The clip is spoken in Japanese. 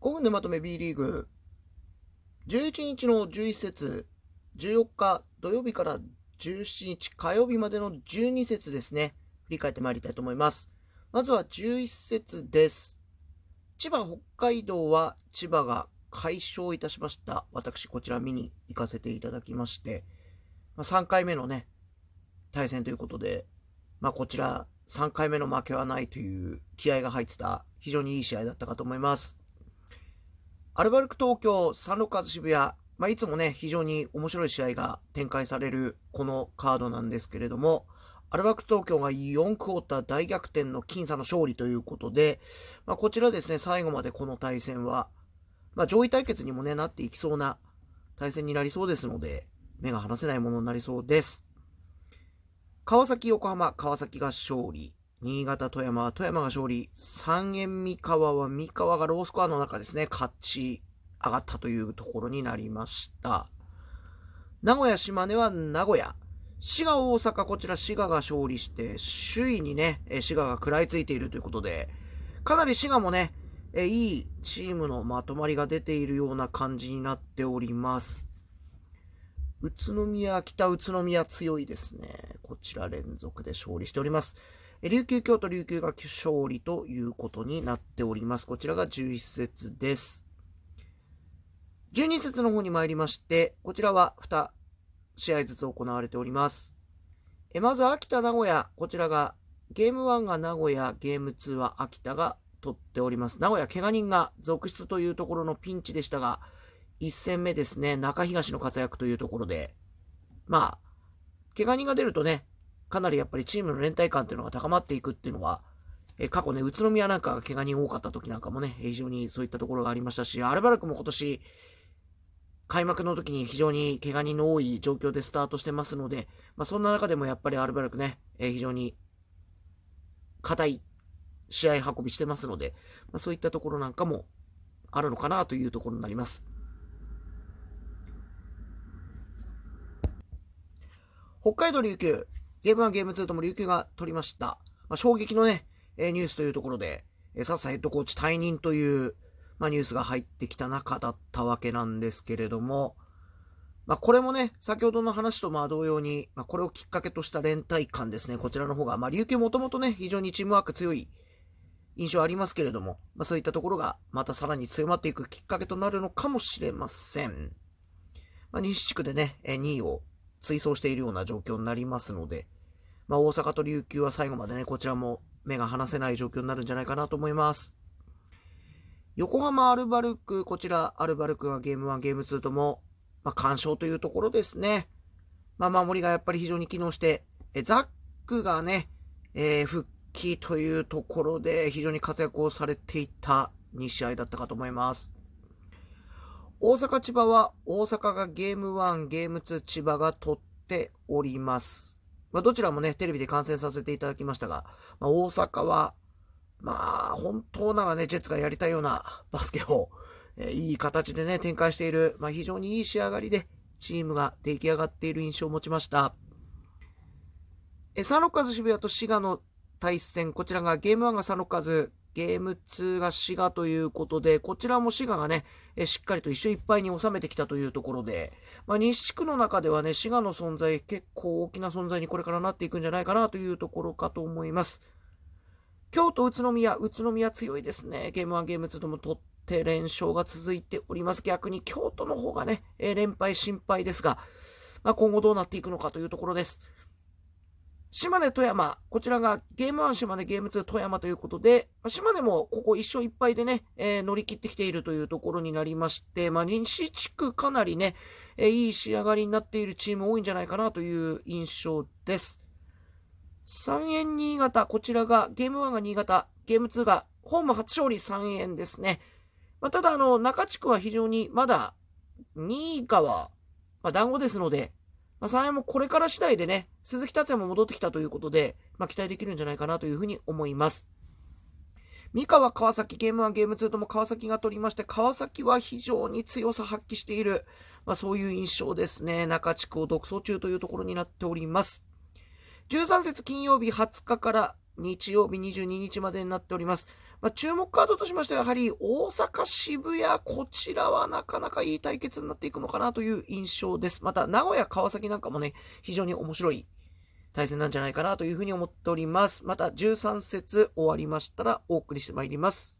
5分でまとめ B リーグ。11日の11節、14日土曜日から17日火曜日までの12節ですね。振り返ってまいりたいと思います。まずは11節です。千葉、北海道は千葉が快勝いたしました。私、こちら見に行かせていただきまして、まあ、3回目のね、対戦ということで、まあ、こちら3回目の負けはないという気合が入ってた非常にいい試合だったかと思います。アルバルク東京、サンロッカーズ渋谷、まあ、いつもね、非常に面白い試合が展開されるこのカードなんですけれども、アルバルク東京が4クォーター大逆転の僅差の勝利ということで、まあ、こちらですね、最後までこの対戦は、まあ、上位対決にもね、なっていきそうな対戦になりそうですので、目が離せないものになりそうです。川崎、横浜、川崎が勝利。新潟、富山は富山が勝利。三円三河は三河がロースコアの中ですね、勝ち上がったというところになりました。名古屋、島根は名古屋。滋賀、大阪、こちら滋賀が勝利して、首位にね、滋賀が食らいついているということで、かなり滋賀もね、えいいチームのまとまりが出ているような感じになっております。宇都宮、北宇都宮強いですね。こちら連続で勝利しております。琉球京都琉球が勝利ということになっております。こちらが11節です。12節の方に参りまして、こちらは2試合ずつ行われております。えまず秋田名古屋、こちらがゲーム1が名古屋、ゲーム2は秋田が取っております。名古屋、怪我人が続出というところのピンチでしたが、1戦目ですね、中東の活躍というところで、まあ、怪我人が出るとね、かなりやっぱりチームの連帯感というのが高まっていくっていうのは、え過去ね、宇都宮なんかが怪我人多かった時なんかもね、非常にそういったところがありましたし、アルバルクも今年、開幕の時に非常に怪我人の多い状況でスタートしてますので、まあ、そんな中でもやっぱりアルバルクね、え非常に硬い試合運びしてますので、まあ、そういったところなんかもあるのかなというところになります。北海道琉球、ゲーム1、ゲーム2とも琉球が取りました。まあ、衝撃のね、えニュースというところで、えサッサヘッドコーチ退任という、まあ、ニュースが入ってきた中だったわけなんですけれども、まあ、これもね、先ほどの話とまあ同様に、まあ、これをきっかけとした連帯感ですね、こちらの方が、まあ、琉球もともとね、非常にチームワーク強い印象ありますけれども、まあ、そういったところがまたさらに強まっていくきっかけとなるのかもしれません。まあ、西地区でね、2位を追走しているような状況になりますので、まあ、大阪と琉球は最後までね、こちらも目が離せない状況になるんじゃないかなと思います。横浜アルバルク、こちら、アルバルクがゲーム1、ゲーム2とも、まあ、干渉というところですね。まあ、守りがやっぱり非常に機能して、えザックがね、えー、復帰というところで非常に活躍をされていた2試合だったかと思います。大阪、千葉は、大阪がゲーム1、ゲーム2、千葉が取っております。まあ、どちらもね、テレビで観戦させていただきましたが、まあ、大阪は、まあ、本当ならね、ジェッツがやりたいような バスケを、え、いい形でね、展開している、まあ、非常にいい仕上がりで、チームが出来上がっている印象を持ちました。えサンロッカーズ渋谷と滋賀の対戦、こちらがゲーム1がサンロッカーズ、ゲーム2が滋賀ということで、こちらも滋賀がね、えしっかりと一緒いっぱいに収めてきたというところで、まあ、西地区の中ではね、滋賀の存在、結構大きな存在にこれからなっていくんじゃないかなというところかと思います。京都、宇都宮、宇都宮強いですね。ゲーム1、ゲーム2とも取って連勝が続いております。逆に京都の方がね、え連敗心配ですが、まあ、今後どうなっていくのかというところです。島根富山、こちらがゲーム1島根、ゲーム2富山ということで、島根もここ1勝1敗でね、えー、乗り切ってきているというところになりまして、まあ、西地区かなりね、えー、いい仕上がりになっているチーム多いんじゃないかなという印象です。3円新潟、こちらがゲーム1が新潟、ゲーム2がホーム初勝利3円ですね。まあ、ただ、あの、中地区は非常にまだ2位かは、まあ、団子ですので、まあ、3円もこれから次第でね、鈴木達也も戻ってきたということで、まあ、期待できるんじゃないかなというふうに思います。三河、川崎、ゲーム1、ゲーム2とも川崎が取りまして、川崎は非常に強さ発揮している、まあ、そういう印象ですね。中地区を独走中というところになっております。13節金曜日20日から日曜日22日までになっております。まあ、注目カードとしましては、やはり大阪、渋谷、こちらはなかなかいい対決になっていくのかなという印象です。また、名古屋、川崎なんかもね、非常に面白い対戦なんじゃないかなというふうに思っております。また、13節終わりましたらお送りしてまいります。